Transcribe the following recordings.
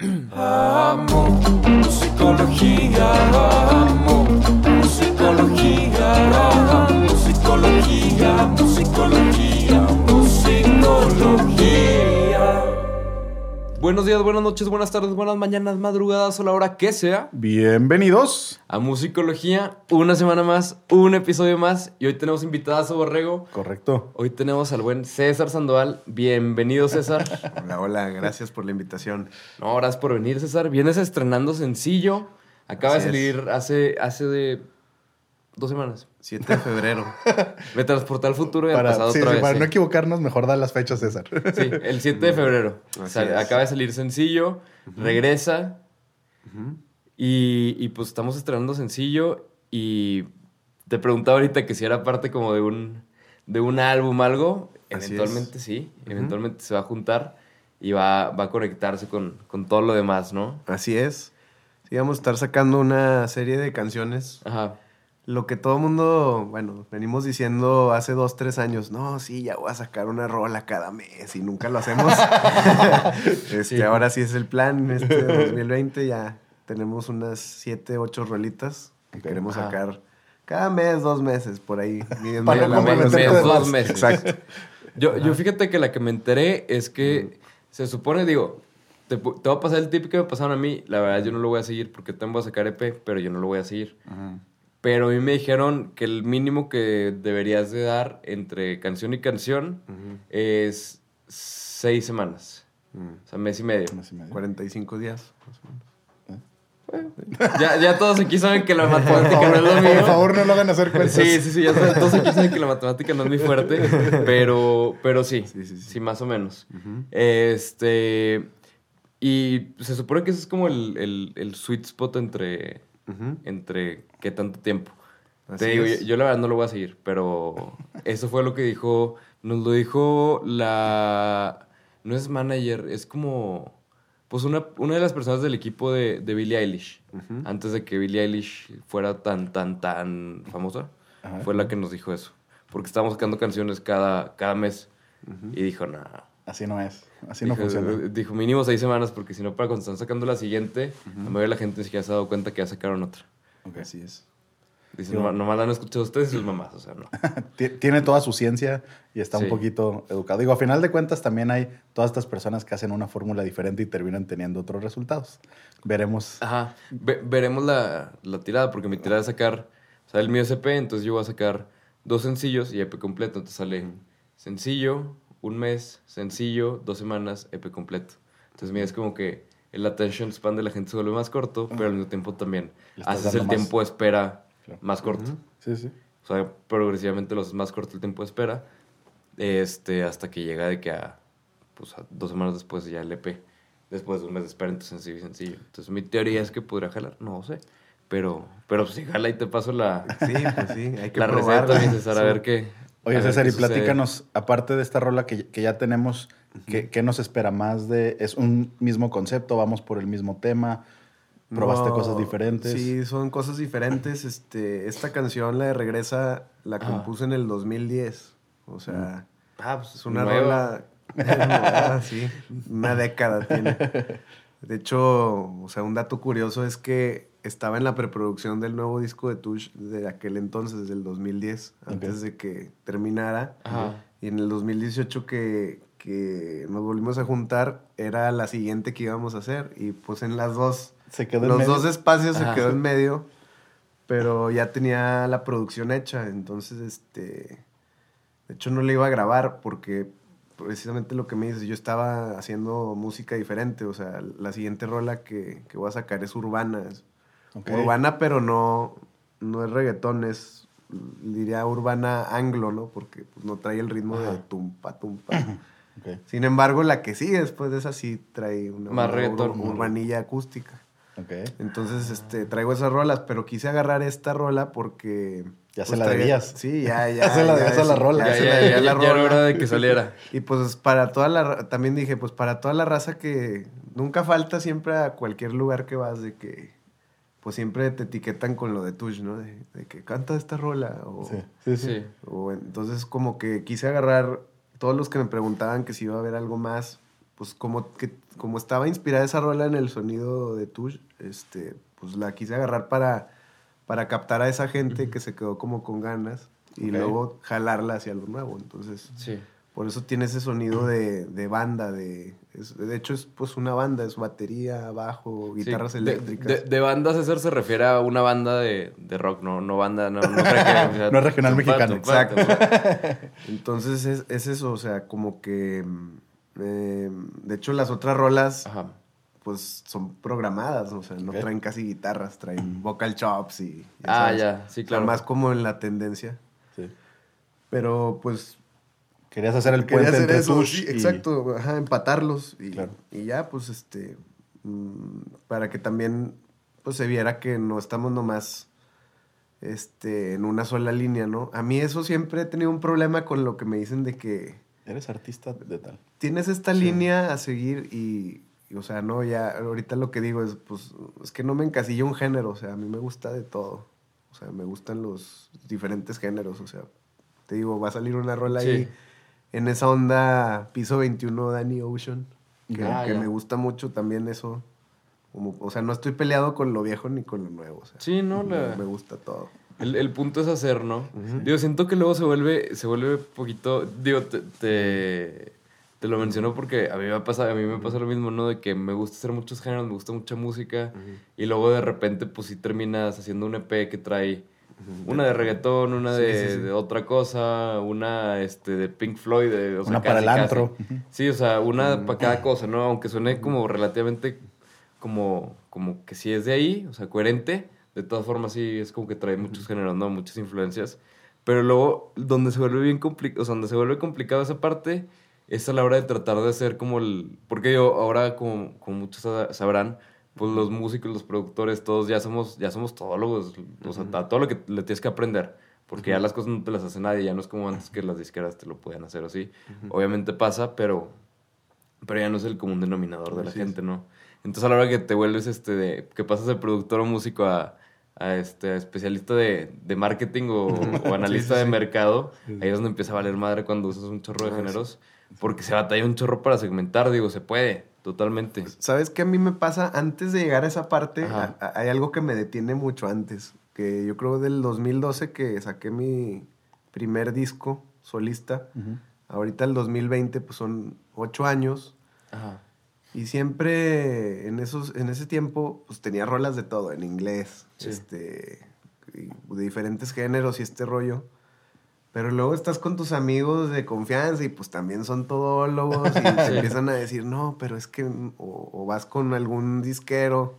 Amo musicología, amo musicología, amo musicología, musicología, Buenos días, buenas noches, buenas tardes, buenas mañanas, madrugadas o la hora que sea. Bienvenidos. A Musicología, una semana más, un episodio más. Y hoy tenemos invitadas a Borrego. Correcto. Hoy tenemos al buen César Sandoval. Bienvenido, César. Hola, hola, gracias por la invitación. No, gracias por venir, César. Vienes estrenando sencillo. Acaba Así de es. salir hace, hace de dos semanas. 7 de febrero. Me transporté al futuro y al Para, pasado sí, otra sí, vez. para no equivocarnos, mejor da las fechas, César. Sí, el 7 de febrero. Acaba de salir sencillo, regresa Ujú. y, y, pues estamos estrenando sencillo y te preguntaba ahorita que si era parte como de un, de un álbum algo. Así Eventualmente es. sí, eventualmente se va a juntar y va, va a conectarse con, con todo lo demás, ¿no? Así es. Sí, vamos a estar sacando una serie de canciones. Ajá. Lo que todo mundo, bueno, venimos diciendo hace dos, tres años, no, sí, ya voy a sacar una rola cada mes y nunca lo hacemos. este, Sí. Ahora sí es el plan, este 2020 ya tenemos unas siete, ocho rolitas que Ok. queremos Ajá. sacar cada mes, dos meses, por ahí. Para la no mes, dos más. meses. Exacto. Yo, yo fíjate que la que me enteré es que se supone, digo, te, pu- te va a pasar el tip que me pasaron a mí. La verdad, yo no lo voy a seguir porque también voy a sacar EP, pero yo no lo voy a seguir. Pero a mí me dijeron que el mínimo que deberías de dar entre canción y canción Ujú. es seis semanas. Mm. O sea, mes y medio. Mes y medio. 45 días, más o menos. Ya, ya todos aquí saben que la matemática favor, no es lo mío. por favor, no lo hagan hacer cuentas. Sí, sí, sí, ya saben- todos aquí saben que la matemática no es muy fuerte, pero, pero sí, sí, Sí, sí, sí. más o menos. Ujú. Este, y se supone que ese es como el, el- el sweet spot entre, Entre qué tanto tiempo. Así Te digo, yo, la verdad no lo voy a seguir, pero eso fue lo que dijo, nos lo dijo la, no es manager, es como, pues una, una de las personas del equipo de, de Billie Eilish, antes de que Billie Eilish fuera tan, tan, tan famosa, fue la que nos dijo eso, porque estábamos sacando canciones cada, cada mes. Y dijo, nada. Así no es. Así no dijo, funciona. dijo, mínimo seis semanas, porque si no, para cuando están sacando la siguiente, la mayoría de la gente ni siquiera se ha dado cuenta que ya sacaron otra. Ok. Así es. Dice, Yo- "Nomás- nomás la han escuchado ustedes y sus mamás, o sea, no. Ti- Tiene toda su ciencia y está Sí. un poquito educado. Digo, a final de cuentas también hay todas estas personas que hacen una fórmula diferente y terminan teniendo otros resultados. Veremos. Ajá. Ve- veremos la, la tirada, porque mi tirada es sacar, o sea, el mío es EP, entonces yo voy a sacar dos sencillos y EP completo. Entonces sale sencillo, un mes, sencillo, dos semanas, EP completo. Entonces mira, es como que el attention span de la gente se vuelve más corto, pero al mismo tiempo también haces el más. tiempo de espera Claro. más corto. Sí, sí. O sea, progresivamente los más corto el tiempo de espera, este, hasta que llega de que a, pues a dos semanas después ya el EP, después de un mes de espera, entonces sencillo y sencillo. Entonces mi teoría es que podría jalar, no sé, pero, pero pues si jala y te paso la, Sí, pues sí, hay que la receta, a Sí. ver qué. Oye, César, y sucede. platícanos, aparte de esta rola que, que ya tenemos, ¿qué, qué nos espera más de...? ¿Es un mismo concepto? ¿Vamos por el mismo tema? ¿Probaste No, cosas diferentes? Sí, son cosas diferentes. Este, esta canción, la de Regresa, la compuse en el 2010. O sea, Ah, pues es una nueva. rola... nueva, sí, una década tiene. De hecho, o sea, un dato curioso es que estaba en la preproducción del nuevo disco de Tush de aquel entonces, del 2010, antes de que terminara. Ajá. Y en el 2018 que, que nos volvimos a juntar, era la siguiente que íbamos a hacer. Y pues en las dos, Se quedó en los medio. dos espacios Ajá. se quedó en medio, pero ya tenía la producción hecha. Entonces, este, de hecho no le iba a grabar porque precisamente lo que me dices, yo estaba haciendo música diferente. O sea, la siguiente rola que, que voy a sacar es urbana. es. Urbana, pero no, no es reggaetón, es, diría urbana anglo, ¿no? Porque pues, no trae el ritmo de tumpa, tumpa. Ok, Sin embargo, la que sigue después de esa sí trae una, Más una reggaetón. ur- urbanilla acústica. ok. Entonces, este, traigo esas rolas, pero quise agarrar esta rola porque... Ya se la debías. Sí, ya, ya. Ya se la debías a la rola. Ya, se ya, la ya, la ya era rola. hora de que saliera. Y pues para toda la... También dije, pues para toda la raza que... Nunca falta siempre a cualquier lugar que vas de que... Pues siempre te etiquetan con lo de Tush, ¿no? De, de que canta esta rola. O, Sí, sí, sí. Sí. o entonces como que quise agarrar todos los que me preguntaban que si iba a haber algo más, pues como que como estaba inspirada esa rola en el sonido de Tush, este, pues la quise agarrar para, para captar a esa gente que se quedó como con ganas y luego jalarla hacia lo nuevo. Entonces, Sí. por eso tiene ese sonido de, de banda, de, es- de hecho es pues una banda, es batería, bajo, guitarras Sí, eléctricas. De, de banda César se refiere a una banda de, de rock, no, no banda, no, no, regional, o sea, No es regional tupa, mexicano. Exacto. Entonces es, es eso, o sea, como que... mm, eh, de hecho, las otras rolas, Ajá. Pues son programadas, o sea, no traen casi guitarras, traen vocal chops y... Ah, sabes, ya, sí, o sea, claro. más como en la tendencia. Sí. Pero pues Querías hacer el puente hacer entre eso, Tush sí, y- exacto, ajá, empatarlos y, Claro. y ya, pues, este, mm, para que también, pues, se viera que no estamos nomás, este, en una sola línea, ¿no? A mí eso siempre he tenido un problema con lo que me dicen de que Eres artista de tal. tienes esta línea a seguir y, o sea, no, ya, ahorita lo que digo es, pues, es que no me encasillo un género, o sea, a mí me gusta de todo, o sea, me gustan los diferentes géneros, o sea, te digo, va a salir una rola Sí. ahí en esa onda piso 21 Danny Ocean, que, Ah, que me gusta mucho también eso, como, o sea, no estoy peleado con lo viejo ni con lo nuevo, o sea, Sí, no, me, la- me gusta todo. El, el punto es hacer, ¿no? Digo, siento que luego se vuelve, se vuelve poquito. Digo, te, te, te lo menciono porque a mí me pasa, a mí me pasa lo mismo, ¿no? De que me gusta hacer muchos géneros, me gusta mucha música. Y luego de repente, pues sí terminas haciendo un EP que trae una de reggaetón, una Sí, de, sí, sí. de otra cosa, una este, de Pink Floyd, de, o sea, Una para casi, el antro. casi. Sí, o sea, una para cada cosa, ¿no? Aunque suene como relativamente como, como que sí es de ahí, o sea, coherente. De todas formas, sí, es como que trae muchos géneros, ¿no? Muchas influencias. Pero luego, donde se vuelve bien complicado, o sea, donde se vuelve complicado esa parte, es a la hora de tratar de hacer como el... Porque yo ahora, como, como muchos sa- sabrán, pues los músicos, los productores, todos ya somos, ya somos todólogos. O sea, a todo lo que le tienes que aprender. Porque ya las cosas no te las hace nadie, ya no es como antes que las disqueras te lo podían hacer así. Obviamente pasa, pero, pero ya no es el común denominador de la es. gente, ¿no? Entonces a la hora que te vuelves, este, de, que pasas de productor o músico a, a, este, a especialista de, de marketing o, o analista sí, de sí. mercado, ahí es donde empieza a valer madre cuando usas un chorro de Ah, sí. géneros. Porque se batalla un chorro para segmentar, digo, se puede, totalmente. ¿Sabes qué a mí me pasa? Antes de llegar a esa parte, Ajá. a- a- hay algo que me detiene mucho antes. Que yo creo del 2012 que saqué mi primer disco solista. Ahorita el 2020 pues son ocho años. Ajá. Y siempre en, esos, en ese tiempo pues tenía rolas de todo, en inglés, Sí. este, de diferentes géneros y este rollo. Pero luego estás con tus amigos de confianza y pues también son todólogos y te empiezan a decir, no, pero es que, o, o vas con algún disquero,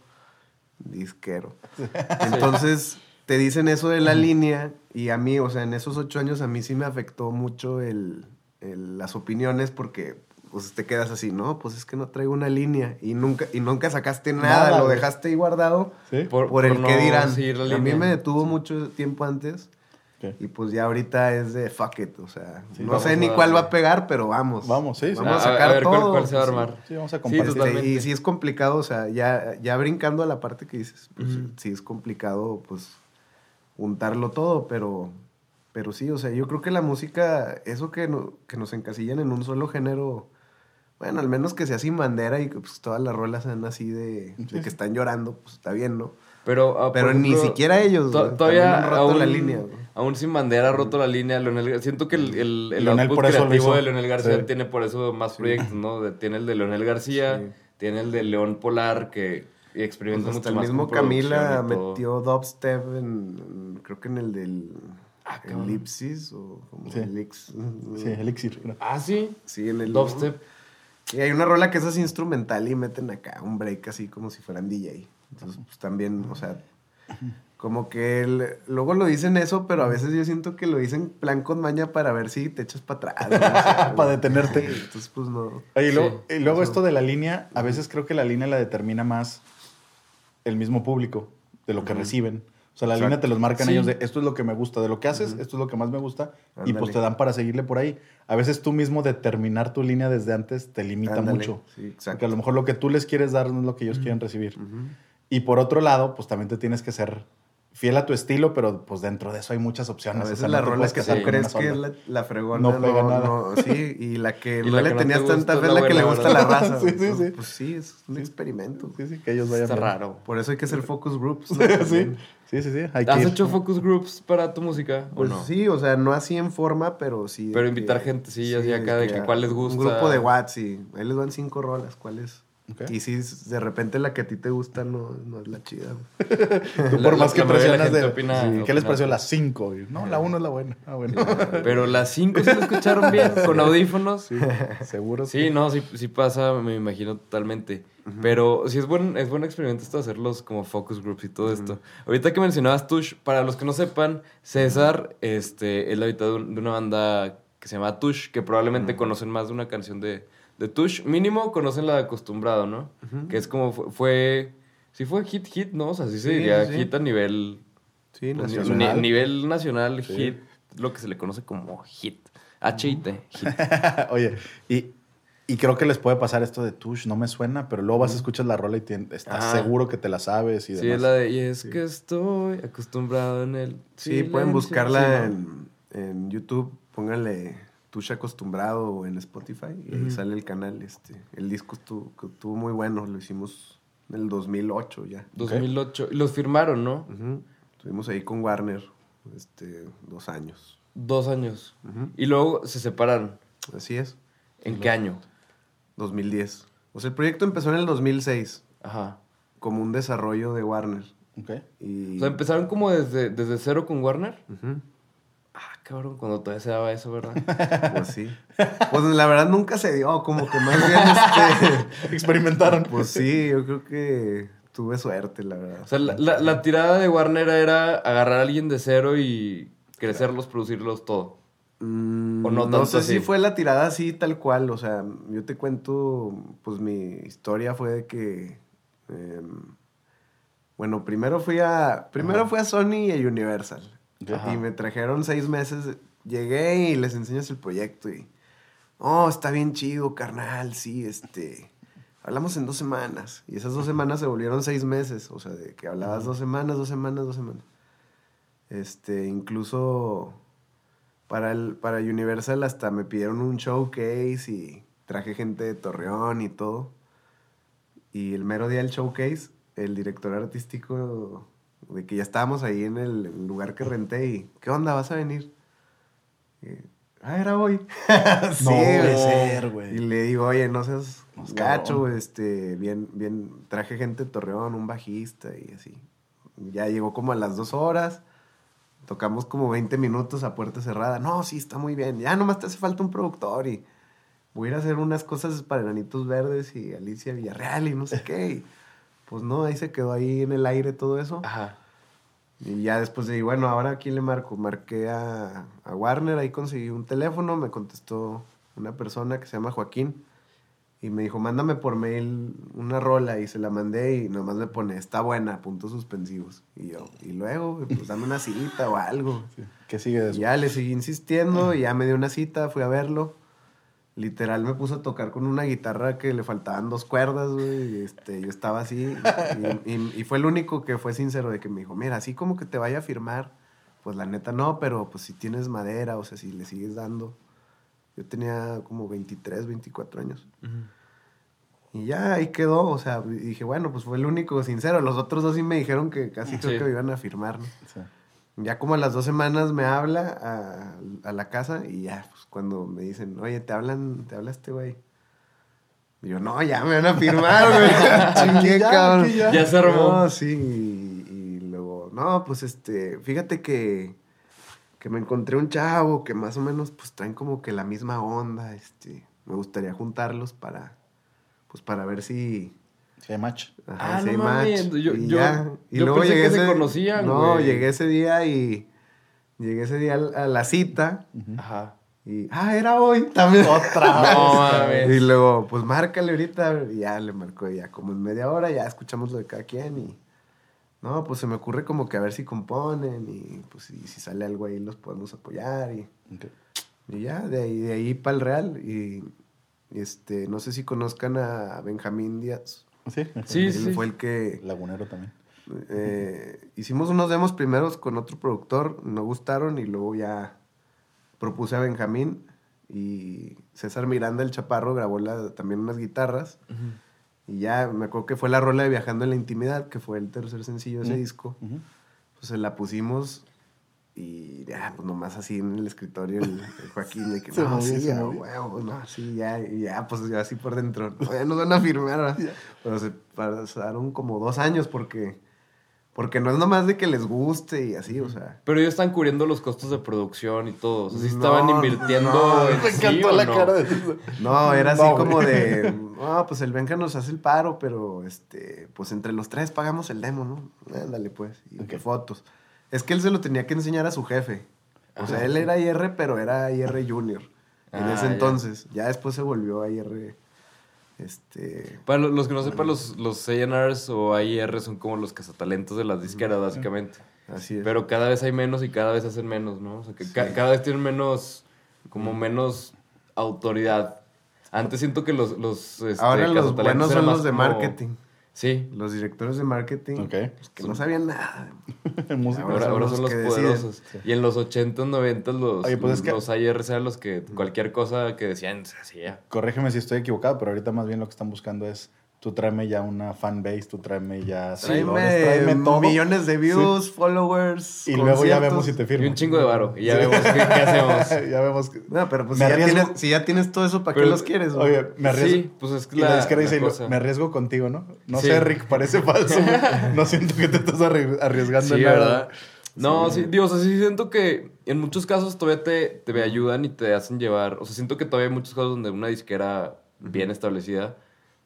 disquero. Entonces te dicen eso de la línea y a mí, o sea, en esos ocho años a mí sí me afectó mucho el, el- las opiniones porque pues te quedas así, no, pues es que no traigo una línea y nunca, y nunca sacaste nada, Nada, lo güey. dejaste ahí guardado ¿Sí? Por, por, el no que dirán. A mí me detuvo mucho tiempo antes Y pues ya ahorita es de fuck it, o sea, Sí, no sé a ni cuál va a pegar, pero vamos. Vamos, sí, sí. Vamos a sacar ver todo. cuál, cuál se va a Sí. armar. Sí, vamos a compartir. Y sí es complicado, o sea, ya, ya brincando a la parte que dices, pues sí es complicado, pues, juntarlo todo, pero, pero sí, o sea, yo creo que la música, eso que, no- que nos encasillan en un solo género, bueno, al menos que sea sin bandera y que pues, todas las rolas sean así de, de que están llorando, pues está bien, ¿no? Pero, ah, Pero ni ejemplo, siquiera ellos, to- todavía también han roto aún, la línea, güey. Aún sin bandera ha roto la línea. Leonel, siento que el, el, el Leonel output creativo hizo. de Leonel García Sí. tiene por eso más proyectos, ¿no? De- tiene el de Leonel García, Sí. tiene el de León Polar, que y experimenta Pues mucho el más mismo con Camila metió dubstep en, en- creo que en el del Ah. Elipsis o como Sí. Elix. Sí, Elixir. creo. Ah, sí. Sí, en el Dubstep. Y hay una rola que esa es instrumental y meten acá un break así como si fueran DJ. Entonces, pues también, o sea, como que el- luego lo dicen eso, pero a veces yo siento que lo dicen plan con maña para ver si te echas para atrás. ¿no? O sea, Para detenerte. sí, entonces, pues no. Oye, y luego, Sí, y luego eso. esto de la línea, a veces creo que la línea la determina más el mismo público de lo que reciben. O sea, la Exacto. línea te los marcan Sí. ellos de esto es lo que me gusta, de lo que haces, esto es lo que más me gusta, y pues te dan para seguirle por ahí. A veces tú mismo determinar tu línea desde antes te limita mucho. Sí, Porque a lo mejor lo que tú les quieres dar no es lo que ellos quieren recibir. Y por otro lado, pues también te tienes que ser fiel a tu estilo, pero pues dentro de eso hay muchas A opciones. o veces sea, no las te rolas puedes que tú crees que es la, la fregona No no, pega no, nada. sí, y la que Y no la le que no tenías te tanta fe es es la la que le gusta a la raza. Sí, sí, ¿no? sí. Pues sí, es un experimento. Sí, sí, que ellos vayan Está bien. raro. Por eso hay que hacer focus groups. ¿no? sí, sí, sí, sí. Hay que ¿Has ir. hecho focus groups para tu música o Pues no? sí, o sea, no así en forma, pero sí. Pero que- invitar gente, sí, así acá de que a- cuál les gusta. Un grupo de Watts y ahí les van cinco rolas, ¿cuáles? Y si de repente la que a ti te gusta no, no es la chida. Tú La- por más la- que la la presionas de... opina- Sí, ¿Qué opina les pareció las 5? No, la 1 es la buena. Ah, bueno. Pero las cinco sí lo escucharon bien, con audífonos. Sí, seguro. Sí, no, sí, sí pasa, me imagino totalmente. Pero sí es buen, es buen experimento esto de hacerlos como focus groups y todo esto. Ahorita que mencionabas Tush, para los que no sepan, César este, es la mitad de una banda que se llama Tush, que probablemente conocen más de una canción de, de Tush. Mínimo conocen la de Acostumbrado, ¿no? Que es como fue, fue... Sí fue hit, hit, ¿no? O sea, sí se Sí, diría sí, sí. hit a nivel... Sí, pues, ni- nacional. ni- nivel nacional, Sí. hit, lo que se le conoce como hit. H-I-T, hit. Oye, y, y creo que les puede pasar esto de Tush, no me suena, pero luego vas a escuchar la rola y tien- estás Ajá. seguro que te la sabes y Sí, demás. es la de, y es que estoy acostumbrado en el. Sí, pueden silencio". buscarla Sí, ¿no? en, en YouTube, pónganle Tush Acostumbrado en Spotify y ahí sale el canal. Este, el disco estuvo, estuvo muy bueno, lo hicimos en el 2008 ya. 2008. Y los firmaron, ¿no? Ujú. Estuvimos ahí con Warner este, dos años. Dos años. Y luego se separaron. Así es, ¿En qué año? 2010. O sea, el proyecto empezó en el 2006 Ajá. como un desarrollo de Warner. Ok. Y... O sea, empezaron como desde, desde cero con Warner. Ujú. Cabrón, cuando todavía se daba eso, ¿verdad? Pues sí. Pues la verdad nunca se dio, como que más bien este... Experimentaron. Pues sí, yo creo que tuve suerte, la verdad. O sea, la, la- la tirada de Warner era agarrar a alguien de cero y crecerlos, producirlos, todo. Mm, ¿O no no tanto sé si fue la tirada así tal cual, o sea, yo te cuento, pues mi historia fue de que, em, bueno, primero fui a, primero Ajá. fui a Sony y a Universal Ajá. y me trajeron seis meses, llegué y les enseñas el proyecto y, oh, está bien chido, carnal, sí, este, hablamos en dos semanas y esas dos semanas se volvieron seis meses, o sea, de que hablabas dos semanas, dos semanas, dos semanas. Este, incluso para, el, para Universal hasta me pidieron un showcase y traje gente de Torreón y todo. Y el mero día del showcase, el director artístico, de que ya estábamos ahí en el lugar que renté y, ¿qué onda? ¿Vas a venir? Y, ah, era hoy. sí, no puede güey. ser, Y güey. le digo, oye, no seas Nos gacho, cabrón. este, bien, bien, traje gente de Torreón, un bajista y así. Ya llegó como a las dos horas, tocamos como 20 minutos a puerta cerrada. No, sí, está muy bien. Ya nomás te hace falta un productor y voy a ir a hacer unas cosas para Enanitos Verdes y Alicia Villarreal y no sé qué. Y, pues no, ahí se quedó ahí en el aire todo eso. Ajá. Y ya después de, bueno, ahora a quién le marco. Marqué a, a Warner, ahí conseguí un teléfono, me contestó una persona que se llama Joaquín y me dijo, mándame por mail una rola y se la mandé y nomás le pone, está buena, puntos suspensivos. Y yo, y luego, pues dame una cita o algo. ¿Qué sigue Y después? ya le seguí insistiendo y ya me dio una cita, fui a verlo. Literal me puso a tocar con una guitarra que le faltaban dos cuerdas, güey. y, Este, yo estaba así. Y, y- y fue el único que fue sincero de que me dijo, mira, así como que te vaya a firmar. Pues la neta no, pero pues si tienes madera, o sea, si le sigues dando. Yo tenía como 23, 24 años. Y ya ahí quedó, o sea, dije, bueno, pues fue el único sincero. Los otros dos sí me dijeron que casi creo que me iban a firmar, ¿no? Sí. Ya como a las dos semanas me habla a, a la casa y ya, pues cuando me dicen, oye, te hablan, te habla este güey. Y yo, no, ya me van a firmar, güey. Chingue, Ya, cabrón. Ya se armó. No, sí, y, y luego, no, pues este, fíjate que, que me encontré un chavo que más o menos pues traen como que la misma onda, este, me gustaría juntarlos para, pues para ver si, Sí, hay match. Ah, si no hay mames, match. yo- y yo- ya. Y yo luego pensé llegué que se conocían, No, güey. llegué ese día y llegué ese día a la cita Ajá. y, ah, era hoy también. Otra No vez. mames. Y luego, pues márcale ahorita. Y ya le marcó ya como en media hora, ya escuchamos lo de cada quien y... No, pues se me ocurre como que a ver si componen y pues si, si sale algo ahí los podemos apoyar y, y ya, de ahí, de ahí para el Real. Y este, no sé si conozcan a Benjamín Díaz. Sí, Sí, Él sí. fue el que... Lagunero también. eh, hicimos unos demos primeros con otro productor, no gustaron y luego ya propuse a Benjamín y César Miranda, el chaparro, grabó la- también unas guitarras. Y ya me acuerdo que fue la rola de Viajando en la Intimidad, que fue el tercer sencillo de ese disco. Ujú. Pues se la pusimos y ya, pues nomás así en el escritorio el, el Joaquín, de que no, sí, se a movió. huevo, no, sí, ya, y ya, pues ya así por dentro. No, ya nos van a firmar, ¿verdad? pero se pasaron como dos años porque, porque no es nomás de que les guste y así, o sea. Pero ellos están cubriendo los costos de producción y todo. O sea, ¿sí No, estaban invirtiendo no, en Me sí encantó la no? cara de... No, era así No, como de, no, pues el Benja nos hace el paro, pero este, pues entre los tres pagamos el demo, ¿no? Ándale pues, y Ok. qué fotos. Es que él se lo tenía que enseñar a su jefe. O sea, él era IR, pero era IR Junior en Ah, ese ya. entonces. Ya después se volvió IR, este... Para lo- los que no sepan, los, los A&Rs o AIR son como los cazatalentos de las disqueras, básicamente. Así es. Pero cada vez hay menos y cada vez hacen menos, ¿no? O sea, que ca- cada vez tienen menos, como menos autoridad. Antes siento que los, los este, Ahora los buenos son los de como- marketing. Sí, Los directores de marketing, Ok. pues, que no sabían nada. Música. ahora, son ahora los son los deciden. poderosos. Y en los 80s, 90s, los, Oye, pues es que- los eran los que cualquier cosa que decían se hacía. Corrígeme si estoy equivocado, pero ahorita más bien lo que están buscando es tú tráeme ya una fanbase, tú tráeme ya seguidores, Tráeme, tráeme todo. millones de views, followers, Y luego ya vemos si te Y firmo. un chingo de varo. Y ya vemos qué, qué hacemos. ya vemos. que- No, pero pues si ya, tienes, si ya tienes todo eso, ¿para qué los quieres? Oye, me arriesgo. Sí, pues es que y la, la, disquera la dice, cosa. me arriesgo contigo, ¿no? No Sí. sé, Rick, parece falso. no siento que te estás arri- arriesgando Sí, en nada. ¿verdad? No, sí, digo, o sea, sí siento que en muchos casos todavía te, te ayudan y te hacen llevar. O sea, siento que todavía hay muchos casos donde una disquera bien establecida,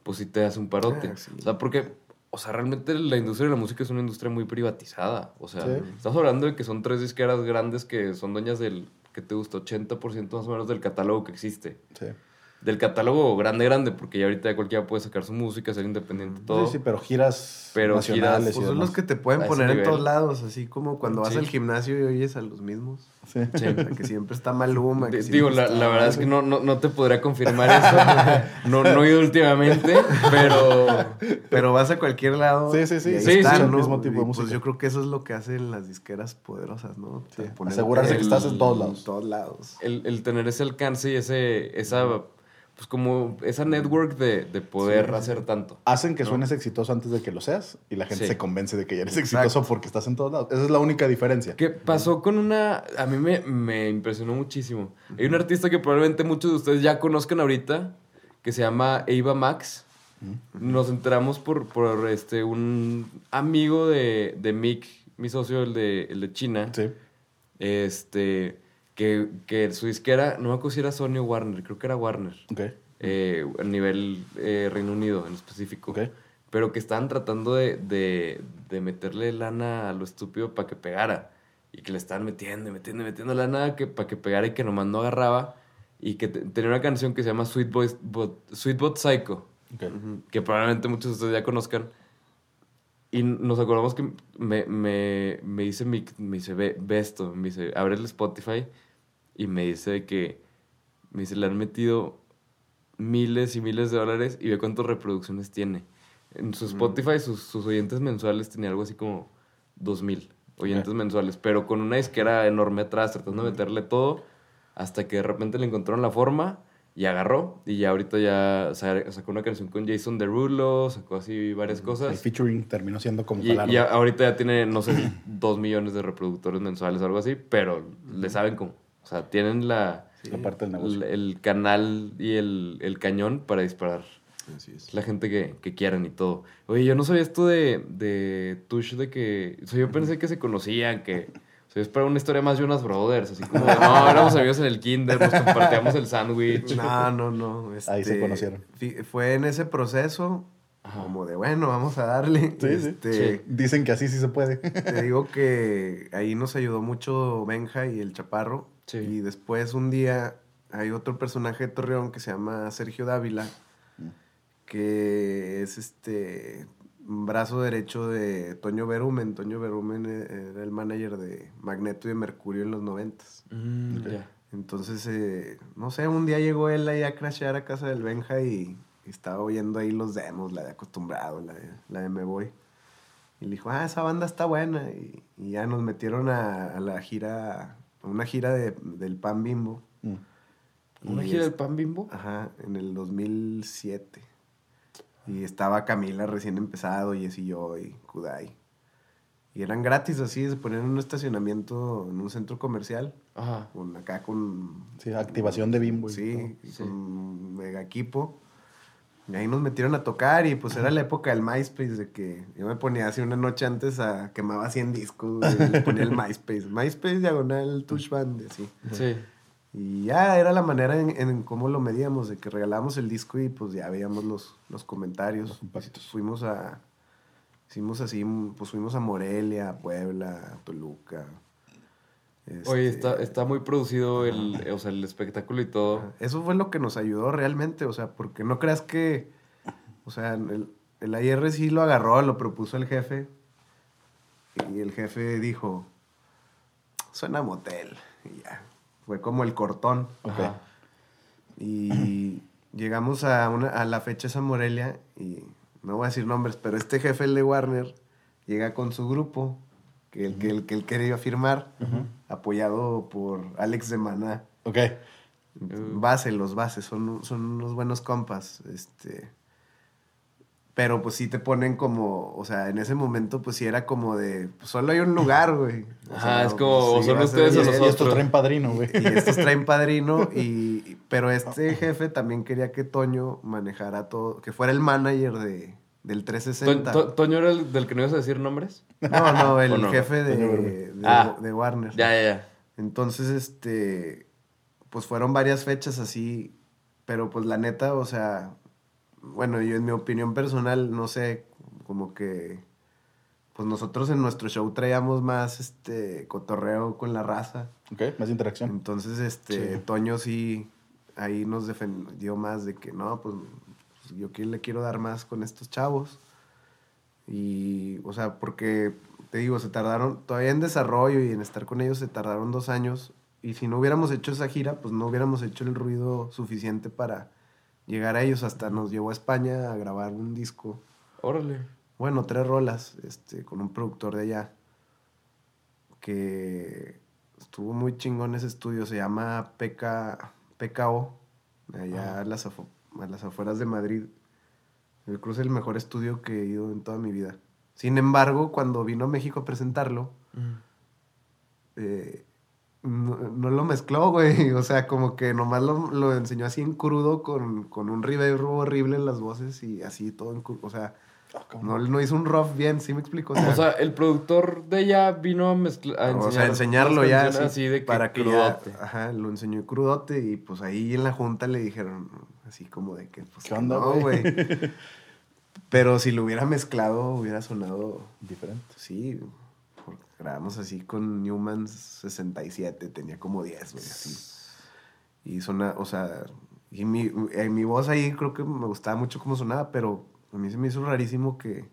pues sí te hace un parote. Ah, sí. O sea, porque, o sea, realmente la industria de la música es una industria muy privatizada. O sea, Sí. estamos hablando de que son tres disqueras grandes que son dueñas del, que te gusta? 80% más o menos del catálogo que existe. Sí. Del catálogo grande, grande, porque ya ahorita cualquiera puede sacar su música, ser independiente, todo. Sí, sí, pero giras Pero nacionales giras, Pues son los que te pueden poner en todos lados, así como cuando vas Sí. al gimnasio y oyes a los mismos. Sí. Sí. O sea, que siempre está Maluma. que Digo, la, la verdad es que no, no, no te podría confirmar eso. No, no he ido últimamente, pero Pero vas a cualquier lado. Sí, sí, sí. y Sí, están, sí. ¿no? Mismo tipo de Y, música. Pues yo creo que eso es lo que hacen las disqueras poderosas, ¿no? Asegurarse que el- estás en todos lados. En todos lados. el, el tener ese alcance y ese, esa, pues como esa network de, de poder Sí, hacer tanto. Hacen que ¿no? suenes exitoso antes de que lo seas y la gente Sí. se convence de que ya eres Exacto. exitoso porque estás en todos lados. Esa es la única diferencia. ¿Qué pasó con una... A mí me, me impresionó muchísimo. Hay un artista que probablemente muchos de ustedes ya conozcan ahorita, que se llama Eva Max. Nos enteramos por, por este, un amigo de, de Mick, mi socio, el de, el de China. Sí. Este, que, que su disquera, no me acuerdo si era Sony o Warner, creo que era Warner, Ok. eh, a nivel eh, Reino Unido en específico. Ok. Pero que estaban tratando de, de, de meterle lana a lo estúpido para que pegara. Y que le estaban metiendo, y metiendo, y metiendo lana que, para que pegara y que nomás no agarraba. Y que te- tenía una canción que se llama Sweet, Boy, Bot, Sweet Bot Psycho Ok. que probablemente muchos de ustedes ya conozcan. Y nos acordamos que me, me, me dice, mi, me dice, ve, ve esto, me dice, abre el Spotify y me dice que, me dice, le han metido miles y miles de dólares y ve cuántas reproducciones tiene. En su Spotify sus, sus oyentes mensuales tenía algo así como dos mil oyentes Ok. mensuales, pero con una disquera enorme atrás, tratando de meterle todo, hasta que de repente le encontraron la forma y agarró. Y ya ahorita ya sa- sacó una canción con Jason Derulo, sacó así varias El cosas. featuring terminó siendo como Y, y ahorita ya tiene, no sé, si dos millones de reproductores mensuales o algo así, pero le saben cómo. O sea, tienen la, la parte del negocio. el, el canal y el, el cañón para disparar. Así es. La gente que, que quieran y todo. Oye, yo no sabía esto de, de Tush, de que... O sea, yo pensé que se conocían, que... O sea, es para una historia más Jonas Brothers, así como no, éramos amigos en el kinder, nos compartíamos el sándwich. No, no, no. Ahí se este, conocieron. Fue en ese proceso, Ajá. como de, bueno, vamos a darle. Sí, sí. Este, Sí. Dicen que así sí se puede. Te digo que ahí nos ayudó mucho Benja y el Chaparro. Sí. Y después un día hay otro personaje de Torreón que se llama Sergio Dávila, que es este brazo derecho de Toño Berumen. Toño Berumen eh, era el manager de Magneto y de Mercurio en los noventas. Mm, Ok. ya. Entonces, eh, no sé, un día llegó él ahí a crashear a casa del Benja y, y estaba oyendo ahí los demos, la de acostumbrado, la de, la de Me Voy. Y le dijo, ah, esa banda está buena. Y, y ya nos metieron a, a la gira, una gira de- del Pan Bimbo. Mm. ¿Una gira del es- pan bimbo? Ajá, en el 2007. Y estaba Camila recién empezado, y y yo, y Kudai. Y eran gratis así, se ponían en un estacionamiento en un centro comercial. Ajá. Con, acá con... Sí, activación de bimbo. y Sí, todo. y Sí. con mega equipo. Y ahí nos metieron a tocar y pues era la época del MySpace, de que yo me ponía así una noche antes a quemaba 100 discos, y le ponía el MySpace. MySpace diagonal Touch Band, así. Sí. Y ya era la manera en, en cómo lo medíamos, de que regalábamos el disco y pues ya veíamos los, los comentarios. Los. Fuimos a, hicimos así, pues fuimos a Morelia, a Puebla, a Toluca. Oye, Este, está, está muy producido el, o sea, el espectáculo y todo. Eso fue lo que nos ayudó realmente, o sea, porque no creas que, o sea, el, el AIR sí lo agarró, lo propuso el jefe, y el jefe dijo, suena motel, y ya, fue como el cortón. Ok. Ajá. Y llegamos a, una, a la fecha esa Morelia, y no voy a decir nombres, pero este jefe, el de Warner, llega con su grupo, que el que, el, que él quería firmar, apoyado por Alex de Maná. Ok. Base, los bases, son, son unos buenos compas. Este. Pero pues sí te ponen como, o sea, en ese momento pues sí era como de, pues solo hay un lugar, güey. Ajá, sea, es como, pues, sí, son ustedes o Y, y nosotros. estos traen padrino, güey. Y estos traen padrino, y, pero este jefe también quería que Toño manejara todo, que fuera el manager de, del To- 360. To- ¿Toño era el del que no ibas a decir nombres? No, no, el jefe de, Ah. de Warner. Ya, ya, ya. Entonces, este, pues fueron varias fechas así, pero pues la neta, o sea, bueno, yo en mi opinión personal, no sé, como que, pues nosotros en nuestro show traíamos más, este, cotorreo con la raza. Ok, más interacción. Entonces, este, Sí. Toño sí, ahí nos defendió más de que, no, pues, yo que le quiero dar más con estos chavos. Y, o sea, porque, te digo, se tardaron, todavía en desarrollo y en estar con ellos se tardaron dos años. Y si no hubiéramos hecho esa gira, pues no hubiéramos hecho el ruido suficiente para llegar a ellos. Hasta nos llevó a España a grabar un disco. Órale. Bueno, tres rolas, este, con un productor de allá. Que estuvo muy chingón ese estudio. Se llama PK, PKO. Allá a, las afo- a las afueras de Madrid. Yo creo que es el mejor estudio que he ido en toda mi vida. Sin embargo, cuando vino a México a presentarlo, eh, no, no lo mezcló, güey. O sea, como que nomás lo, lo enseñó así en crudo con, con un reverb horrible en las voces y así todo en crudo. O sea, Ah, no, no hizo un rough bien, ¿sí me explico? O sea, el productor de ella vino a mezclar. A o sea, enseñar enseñarlo ya así, así de que para que crudote. ya, ajá, lo enseñó crudote y pues ahí en la junta le dijeron así como de que pues ¿Qué onda, no, güey? Pero si lo hubiera mezclado hubiera sonado Diferente. sí, porque grabamos así con Newman 67, tenía como 10, güey, así. Y suena, o sea, y mi, eh, mi voz ahí creo que me gustaba mucho cómo sonaba, pero a mí se me hizo rarísimo que,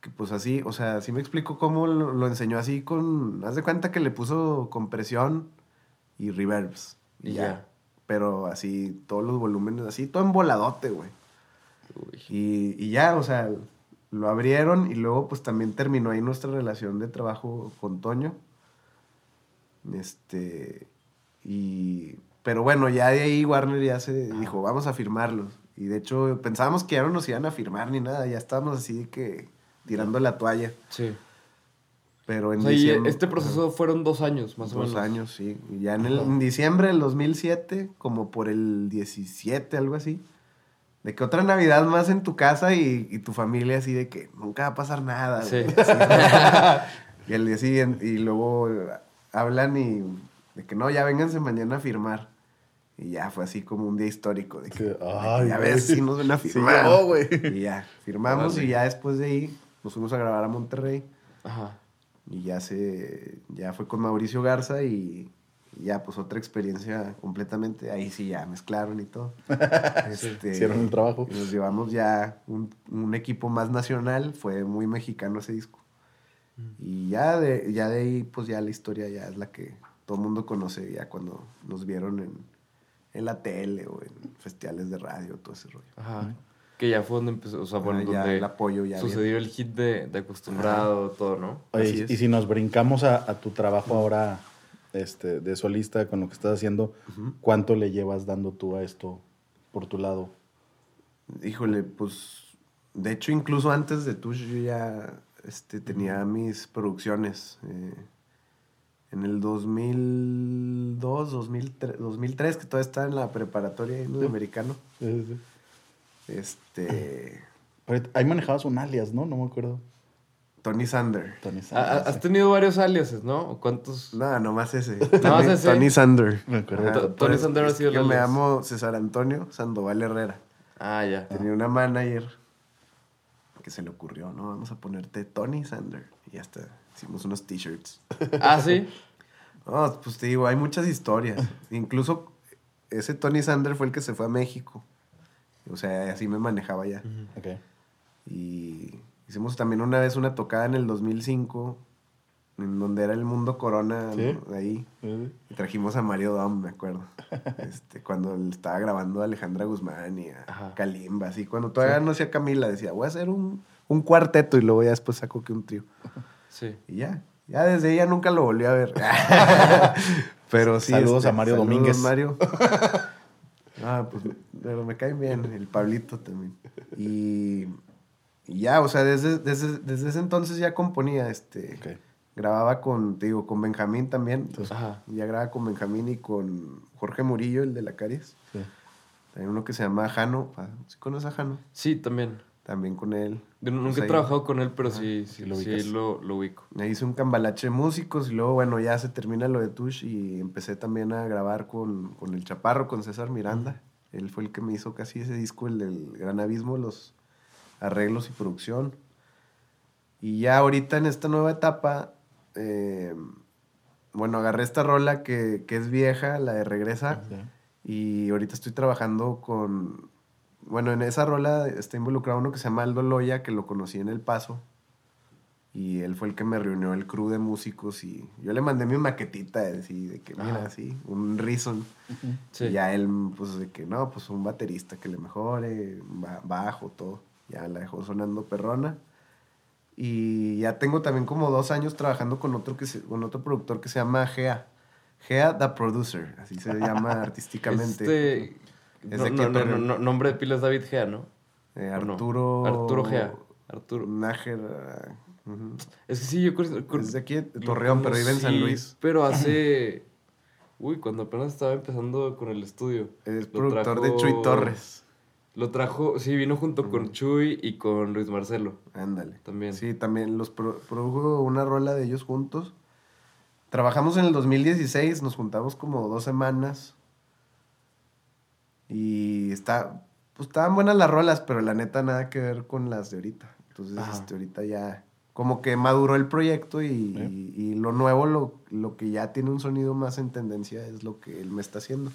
que pues así, o sea, sí me explico cómo lo, lo enseñó así con, haz de cuenta que le puso compresión y reverbs. Y ya. Pero así, todos los volúmenes, así, todo en voladote, güey. Y, y ya, o sea, lo abrieron y luego pues también terminó ahí nuestra relación de trabajo con Toño. Este, y, pero bueno, ya de ahí Warner ya se dijo, vamos a firmarlos. Y de hecho pensábamos que ya no nos iban a firmar ni nada, ya estábamos así que tirando la toalla. Sí. Pero en O sea, diciembre- este proceso fueron dos años, más o Dos menos. años, sí. Y ya en, el, en diciembre del 2007, como por el 17, algo así, de que otra Navidad más en tu casa y, y tu familia así de que nunca va a pasar nada. Sí. y el día siguiente, y luego hablan y de que no, ya vénganse mañana a firmar. Y ya fue así como un día histórico. De que, ay, güey. ves, sí nos ven a Sí firmar. llegó, güey. Y ya, firmamos Órale. y ya después de ahí nos fuimos a grabar a Monterrey. Ajá. Y ya se, ya fue con Mauricio Garza y, y ya pues otra experiencia completamente. Ahí sí ya mezclaron y todo. Este, Hicieron el trabajo. y nos llevamos ya un, un equipo más nacional. Fue muy mexicano ese disco. Y ya de, ya de ahí pues ya la historia ya es la que todo el mundo conoce ya cuando nos vieron en, en la tele o en festivales de radio, todo ese rollo. Ajá. Que ya fue donde empezó, o sea, bueno, Ah, ya donde el apoyo ya sucedió el hit de, de acostumbrado, todo, ¿no? Oye, Así y- es. y si nos brincamos a, a tu trabajo ahora este, de solista con lo que estás haciendo, ¿cuánto le llevas dando tú a esto por tu lado? Híjole, pues. De hecho, incluso antes de Tush, yo ya este, tenía mis producciones. eh, en el 2002, 2003, 2003, que todavía estaba en la preparatoria en el americano. Este. Pero ahí manejabas un alias, ¿no? No me acuerdo. Tony Sander. Tony Has sí. tenido varios aliases, ¿no? ¿O ¿Cuántos? No, nomás ese. Tony, ese. Tony Sander. Me acuerdo. Ajá, Tony pues, Sander ha sido el Yo me llamo César Antonio Sandoval Herrera. Ah, ya. Tenía una manager que se le ocurrió, ¿no? Vamos a ponerte Tony Sander. Y hasta hicimos unos t-shirts. Ah, sí. No, pues te digo, hay muchas historias. Incluso ese Tony Sander fue el que se fue a México. O sea, así me manejaba ya. Ok. Y hicimos también una vez una tocada en el 2005, en donde era el mundo corona, ¿Sí? ¿no? ahí. Sí, Y trajimos a Mario Dom, me acuerdo. Este, cuando estaba grabando a Alejandra Guzmán y a Ajá. Kalimba, así. Cuando todavía no hacía Camila, decía, voy a hacer un, un cuarteto y luego ya después saco que un trío. Sí. Y ya, ya desde ella nunca lo volví a ver. Pero sí. Saludos este, a Mario saludos, Domínguez. Mario. Ah, pues, pero me caen bien, el Pablito también. Y, y ya, o sea, desde, desde, desde ese entonces ya componía, este, grababa con, te digo, con Benjamín también. Ajá. Ya grababa con Benjamín y con Jorge Murillo, el de la Caries. Sí. También uno que se llama Jano. ah, ¿Sí conoces a Jano? Sí, también. También con él. Yo nunca Pues he trabajado con él, pero sí, sí, lo sí lo, lo ubico. Ahí hice un cambalache de músicos y luego, bueno, ya se termina lo de Tush y empecé también a grabar con, con el Chaparro, con César Miranda. Él fue el que me hizo casi ese disco, el del Gran Abismo, los arreglos y producción. Y ya ahorita en esta nueva etapa, eh, bueno, agarré esta rola que, que es vieja, la de Regresa, y ahorita estoy trabajando con... Bueno, en esa rola está involucrado uno que se llama Aldo Loya, que lo conocí en El Paso. Y él fue el que me reunió el crew de músicos y yo le mandé mi maquetita de, así, de que, mira, Ajá. así, un reason. Sí. Y ya él, pues, de que, no, pues un baterista que le mejore, ba- bajo, todo. Ya la dejó sonando perrona. Y ya tengo también como dos años trabajando con otro, que se- con otro productor que se llama Gea. Gea The Producer, así se llama artísticamente. Este, Es no, de aquí no, de no, Torreón. no, nombre de pila es David Gea, ¿no? Eh. Arturo... Arturo Gea. Arturo. Nájer. Es que sí, yo con- con- Es de aquí Torreón, pero vive en San Luis. Pero hace. Uy, cuando apenas estaba empezando con el estudio. Es productor de Chuy Torres. Lo trajo, sí, vino junto con Chuy y con Luis Marcelo. Ándale. También. Sí, también los pro- produjo una rola de ellos juntos. Trabajamos en el 2016, nos juntamos como dos semanas. Y está, pues estaban buenas las rolas, pero la neta nada que ver con las de ahorita. Entonces, este, ahorita ya como que maduró el proyecto y, y- y lo nuevo, lo, lo que ya tiene un sonido más en tendencia es lo que él me está haciendo.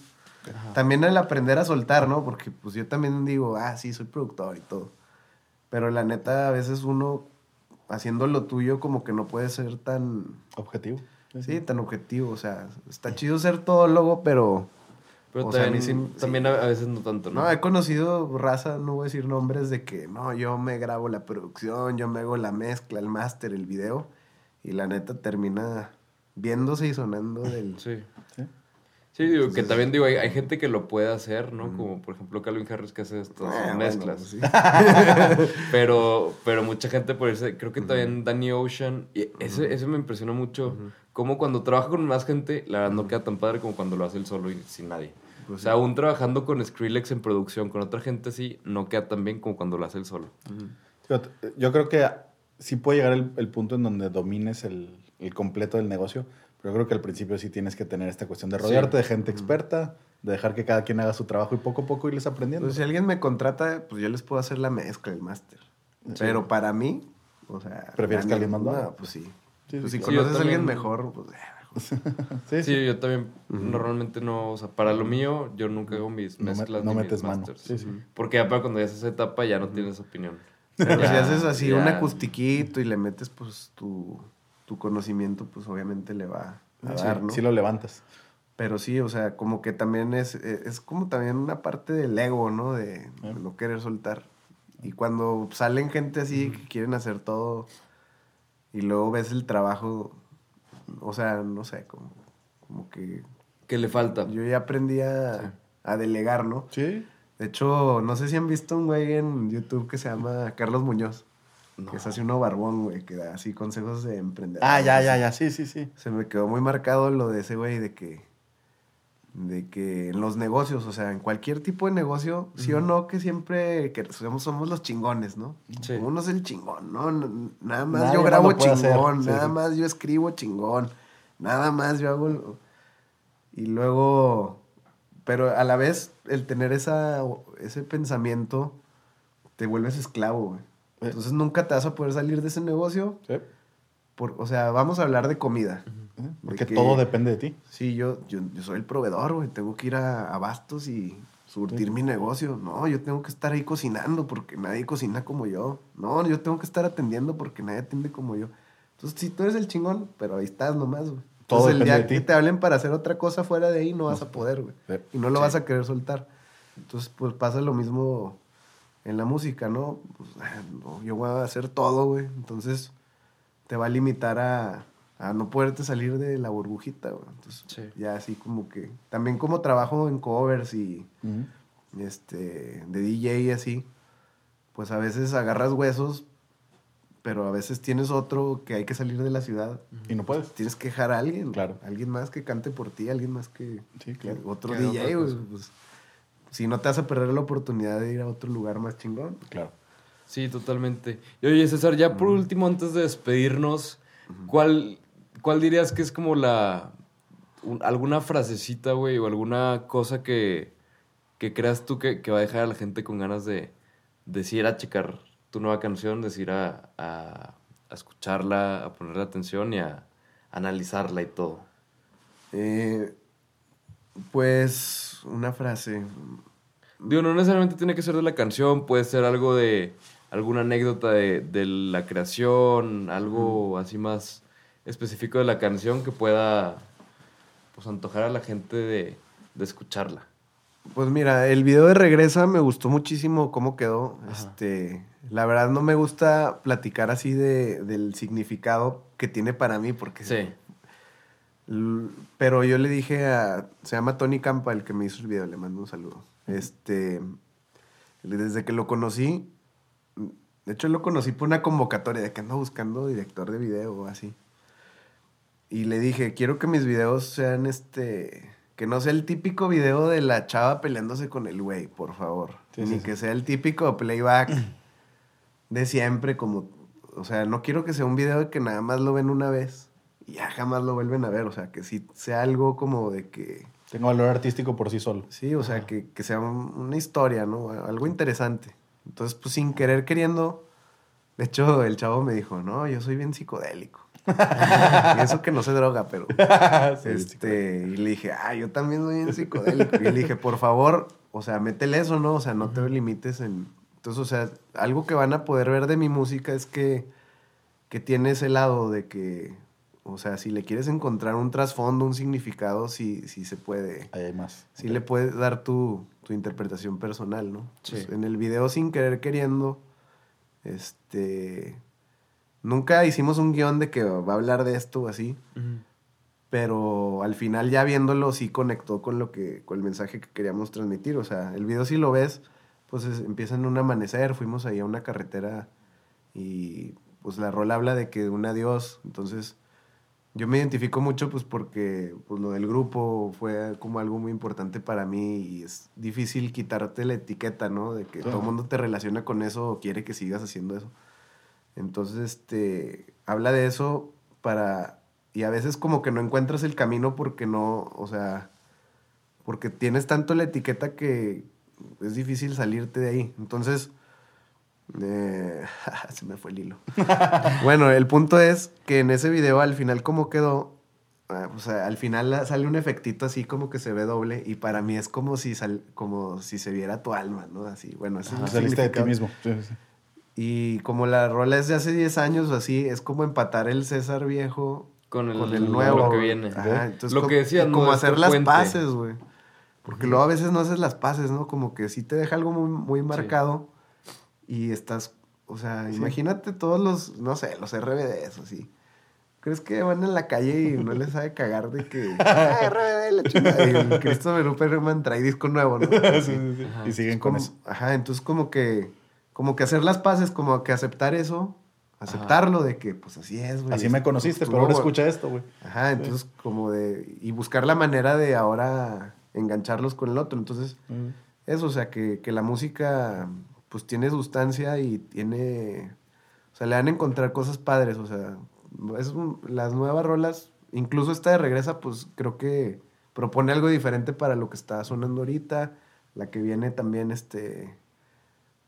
Ajá. También el aprender a soltar, ¿no? Porque pues yo también digo, ah, sí, soy productor y todo. Pero la neta, a veces uno haciendo lo tuyo como que no puede ser tan, Objetivo. sí, tan objetivo. O sea, está chido ser todólogo, pero... Pero o sea, a también, mí sí- sí. también a, a veces no tanto, ¿no? No, he conocido raza, no voy a decir nombres, de que no, yo me grabo la producción, yo me hago la mezcla, el máster, el video. Y la neta termina viéndose y sonando del... Sí. Sí. Sí, digo, que también digo, hay, hay gente que lo puede hacer, ¿no? Como por ejemplo Calvin Harris que hace estas Ah, bueno, mezclas. pues sí. pero, pero mucha gente por irse, creo que también Danny Ocean, y ese, ese me impresionó mucho, como cuando trabaja con más gente, la verdad no queda tan padre como cuando lo hace él solo y sin nadie. Pues o sea, aún trabajando con Skrillex en producción, con otra gente así, no queda tan bien como cuando lo hace él solo. Fíjate, Yo creo que sí puede llegar el, el punto en donde domines el, el completo del negocio, pero yo creo que al principio sí tienes que tener esta cuestión de Sí. rodearte de gente experta, de dejar que cada quien haga su trabajo y poco a poco irles aprendiendo. Pues si alguien me contrata, pues yo les puedo hacer la mezcla, el máster. Pero para mí, o sea... ¿Prefieres a que alguien más lo haga? Pues sí. Sí, Pues sí, si sí. Sí, conoces a alguien mejor, pues... eh, sí, Sí, yo también normalmente no, o sea, para lo mío yo nunca hago mis No me- mezclas no ni metes mis mano. masters. Sí, sí. Porque ya para cuando ya haces esa etapa ya no tienes opinión. Pero Ya, si haces así ya. un acustiquito y le metes pues tu, tu conocimiento, pues obviamente le va a Sí, dar, ¿no? sí lo levantas. Pero sí, o sea, como que también es, eh, es como también una parte del ego, ¿no? De, de no querer soltar. Y cuando salen gente así que quieren hacer todo y luego ves el trabajo, o sea, no sé, como, como que ¿Qué le falta? yo ya aprendí a, a delegar, ¿no? Sí. De hecho, no sé si han visto un güey en YouTube que se llama Carlos Muñoz. Que es así uno barbón, güey, que da así consejos de emprender. Ah, ya, ya, ya. Sí, sí, sí. Se me quedó muy marcado lo de ese güey de que de que en los negocios, o sea, en cualquier tipo de negocio, sí o no, que siempre que somos, somos los chingones, ¿no? Sí. Uno es el chingón, ¿no? Nada más Nadie yo grabo chingón, Sí, nada sí. más yo escribo chingón, nada más yo hago... Y luego, pero a la vez, el tener esa, ese pensamiento, te vuelves esclavo, güey. Entonces nunca te vas a poder salir de ese negocio. Sí. Por, o sea, vamos a hablar de comida. ¿Eh? Porque que- todo depende de ti. Sí, yo, yo, yo soy el proveedor, güey. Tengo que ir a, a Bastos y surtir Sí. mi negocio. No, yo tengo que estar ahí cocinando porque nadie cocina como yo. No, yo tengo que estar atendiendo porque nadie atiende como yo. Entonces, sí, tú eres el chingón, pero ahí estás nomás, güey. Todo Entonces, el depende día de ti. que te hablen para hacer otra cosa fuera de ahí, no vas a poder, güey. Sí. Y no lo vas a querer soltar. Entonces, pues pasa lo mismo en la música, ¿no? Pues, ah, no, yo voy a hacer todo, güey. Entonces, te va a limitar a, a no poderte salir de la burbujita, güey. Entonces, Sí. ya así como que... También como trabajo en covers y este, de DJ y así, pues a veces agarras huesos, pero a veces tienes otro que hay que salir de la ciudad. Y no puedes. Tienes que dejar a alguien. Claro. Alguien más que cante por ti, alguien más que... Sí, claro. que otro DJ, güey. Pues, si no te vas a perder la oportunidad de ir a otro lugar más chingón. Claro. Sí, totalmente. Y oye, César, ya por último, antes de despedirnos, ¿cuál, cuál dirías que es como la. un- alguna frasecita, güey, o alguna cosa que, que creas tú que, que va a dejar a la gente con ganas de decir a checar tu nueva canción, decir a, a, a escucharla, a ponerle atención y a analizarla y todo? Eh, pues una frase. Digo, no necesariamente tiene que ser de la canción, puede ser algo de alguna anécdota de, de la creación, algo así más específico de la canción que pueda pues antojar a la gente de, de escucharla. Pues mira, el video de Regresa me gustó muchísimo cómo quedó. Este, la verdad no me gusta platicar así de, del significado que tiene para mí, porque Sí. Pero yo le dije a. Se llama Tony Campa, el que me hizo el video, le mando un saludo. Este. Desde que lo conocí. De hecho, lo conocí por una convocatoria de que ando buscando director de video o así. Y le dije, quiero que mis videos sean este. Que no sea el típico video de la chava peleándose con el güey, por favor. Sí, Ni sí, que sí. sea el típico playback de siempre, como. O sea, no quiero que sea un video de que nada más lo ven una vez y ya jamás lo vuelven a ver. O sea, que sí sea algo como de que. Tengo valor artístico por sí solo. Sí, o sea, que, que sea un- una historia, ¿no? Algo interesante. Entonces, pues sin querer queriendo. De hecho, el chavo me dijo, no, yo soy bien psicodélico. y eso que no se droga, pero. Sí, este, y le dije, ah, yo también soy bien psicodélico. Y le dije, por favor, o sea, métele eso, ¿no? O sea, no te limites en. Entonces, o sea, algo que van a poder ver de mi música es que, que tiene ese lado de que, o sea, si le quieres encontrar un trasfondo, un significado, sí, sí se puede. Ahí hay más. Sí le puedes dar tu, tu interpretación personal, ¿no? Sí. Pues, en el video, sin querer queriendo, este... Nunca hicimos un guion de que va a hablar de esto o así, pero al final ya viéndolo sí conectó con lo que con el mensaje que queríamos transmitir, o sea, el video si lo ves, pues es- empieza en un amanecer, fuimos ahí a una carretera y pues la rola habla de que un adiós, entonces yo me identifico mucho pues porque pues lo del grupo fue como algo muy importante para mí y es difícil quitarte la etiqueta, ¿no? De que todo el mundo te relaciona con eso o quiere que sigas haciendo eso. Entonces, este, habla de eso para... Y a veces como que no encuentras el camino porque no, o sea, porque tienes tanto la etiqueta que es difícil salirte de ahí. Entonces, eh, se me fue el hilo. bueno, el punto es que en ese video al final como quedó, ah, o sea, al final sale un efectito así como que se ve doble y para mí es como si, sal, como si se viera tu alma, ¿no? Así, bueno, ese es de ti mismo. Sí, sí, sí. Y como la rola es de hace 10 años o así, es como empatar el César viejo Con el, con el nuevo. Lo que viene. Ajá, entonces lo como- que como ¿no? hacer las puente. paces, güey. Porque luego a veces no haces las paces, ¿no? Como que sí te deja algo muy, muy marcado y estás, o sea, imagínate todos los, no sé, los RBDs, así. ¿Crees que van en la calle y no les sabe cagar de que, ah, RBD, la chingada? Y el Christopher trae disco nuevo, ¿no? Sí, sí, sí. Y siguen con Como- eso. Ajá, entonces como que, como que hacer las paces, como que aceptar eso, aceptarlo de que, pues así es, güey. Así me conociste, Estuvo pero ahora escucha esto, güey. Ajá, entonces como de, y buscar la manera de ahora engancharlos con el otro. Entonces, eso, o sea, que, que la música pues tiene sustancia y tiene, o sea, le van a encontrar cosas padres, o sea, es un- las nuevas rolas, incluso esta de Regresa, pues creo que propone algo diferente para lo que está sonando ahorita, la que viene también, este,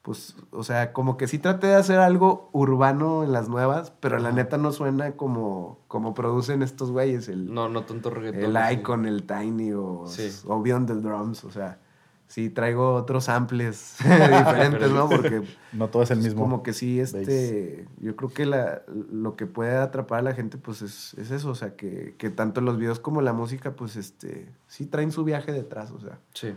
pues, o sea, como que sí traté de hacer algo urbano en las nuevas, pero la neta no suena como, como producen estos güeyes, el, No, no tanto reggaetón. el. Icon, el Tiny o, Sí. o Beyond the Drums, o sea, sí traigo otros samples diferentes, ¿no? Porque No todo es el es mismo. como que sí, este, yo creo que la, lo que puede atrapar a la gente, pues es, es eso, o sea, que, que tanto los videos como la música, pues este, sí traen su viaje detrás, o sea, Sí.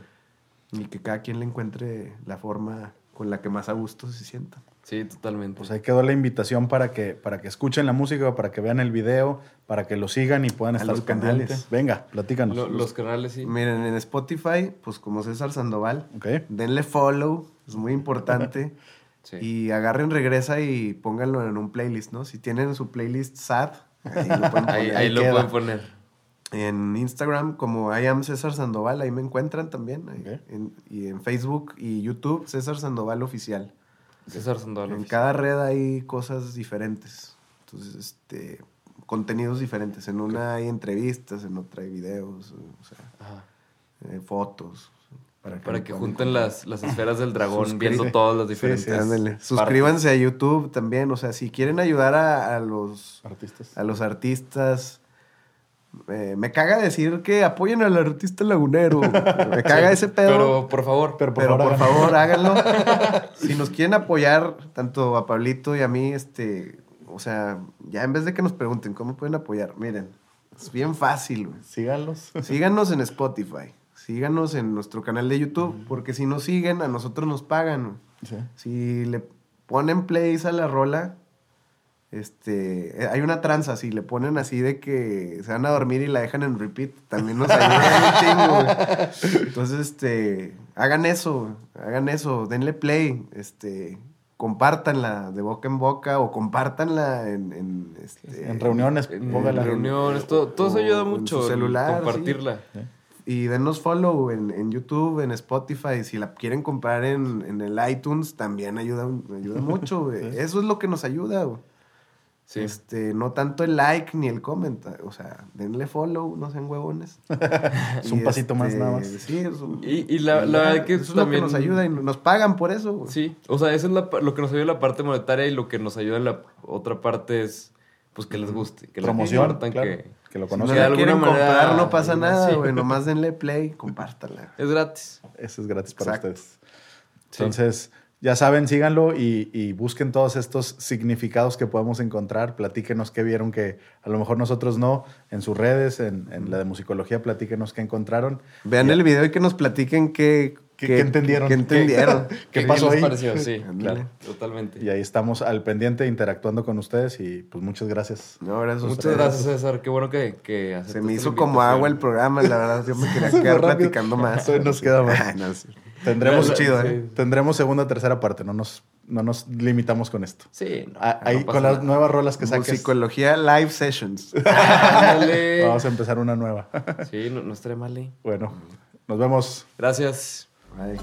y que cada quien le encuentre la forma con la que más a gusto se sienta. Sí, totalmente. Pues ahí quedó la invitación para que, para que escuchen la música, para que vean el video, para que lo sigan y puedan A estar los pendientes. canales. Venga, platícanos. Lo- los canales, sí. Miren, en Spotify, pues como César Sandoval, Ok. denle follow, es muy importante. Sí. Y agarren, regresa y pónganlo en un playlist, ¿no? Si tienen su playlist sad, ahí lo pueden Ahí, poner. ahí lo queda. pueden poner. En Instagram, como I am César Sandoval, ahí me encuentran también. ahí. Ok. En- y en Facebook y YouTube, César Sandoval Oficial. César Sandoval. En cada red hay cosas diferentes. Entonces, este, contenidos diferentes. En una hay entrevistas, en otra hay videos, o sea, Ajá. eh, fotos. Para, que junten las, las esferas del dragón viendo Sí. todas las Sí, diferentes. sí, partes. Suscríbanse a YouTube también. O sea, si quieren ayudar a, a los, Artistas. a los artistas. Eh, me caga decir que apoyen al artista lagunero. Me caga ese pedo. Pero por favor. Pero por Pero favor, por favor, háganlo. si nos quieren apoyar, tanto a Pablito y a mí, este, o sea, ya en vez de que nos pregunten cómo pueden apoyar, miren, es bien fácil, güey. Síganlos. Síganos en Spotify, síganos en nuestro canal de YouTube, porque si nos siguen, a nosotros nos pagan. Sí. Si le ponen plays a la rola, este, hay una tranza, si le ponen así de que se van a dormir y la dejan en repeat, también nos ayuda un chingo. Entonces, este, hagan eso, hagan eso, denle play, este, compártanla de boca en boca o compártanla en, en, este, En reuniones, En póngala. reuniones, todo, todo eso ayuda en mucho. su el celular, Compartirla. Y denos follow en, en YouTube, en Spotify. Si la quieren comprar en, en el iTunes, también ayuda, ayuda mucho. Eso es lo que nos ayuda, güey. Sí. Este, no tanto el like ni el comment. O sea, denle follow, no sean huevones. Es un Y, pasito más este, nada más. Sí, es un- Y- y la- la verdad que eso es lo también- que nos ayuda y nos pagan por eso, güey. Sí, o sea, eso es la lo que nos ayuda en la parte monetaria y lo que nos ayuda en la otra parte es pues que les guste, que Promoción, compartan, claro. que Que lo Si no conozcan. de la alguna quieren manera- comprar, no pasa nada, Sí. güey. Nomás denle play, compártala. es gratis. Eso es gratis para Exacto. ustedes. Entonces, ya saben, síganlo y, y busquen todos estos significados que podemos encontrar. Platíquenos qué vieron que a lo mejor nosotros no. En sus redes, en, en la de musicología, platíquenos qué encontraron. Vean el video y que nos platiquen qué, ¿Qué- qué entendieron? qué entendieron. ¿Qué pasó ahí? pareció? Sí, claro, totalmente. Y ahí estamos al pendiente interactuando con ustedes y pues muchas gracias. No, gracias a Muchas gracias, César. Qué bueno que, que Se me hizo como agua el programa, la verdad. Yo me quería quedar platicando más. Nos queda más. Ay, no, sí. Tendremos, la- chido, sí. ¿eh? tendremos segunda o tercera parte, no nos, no nos limitamos con esto. Sí, no, Ah, ahí no con las nada. nuevas rolas que saques. Musicología Live Sessions. Vamos a empezar una nueva. Sí, no, no estaría mal, ¿eh? bueno, nos vemos. Gracias. Ay.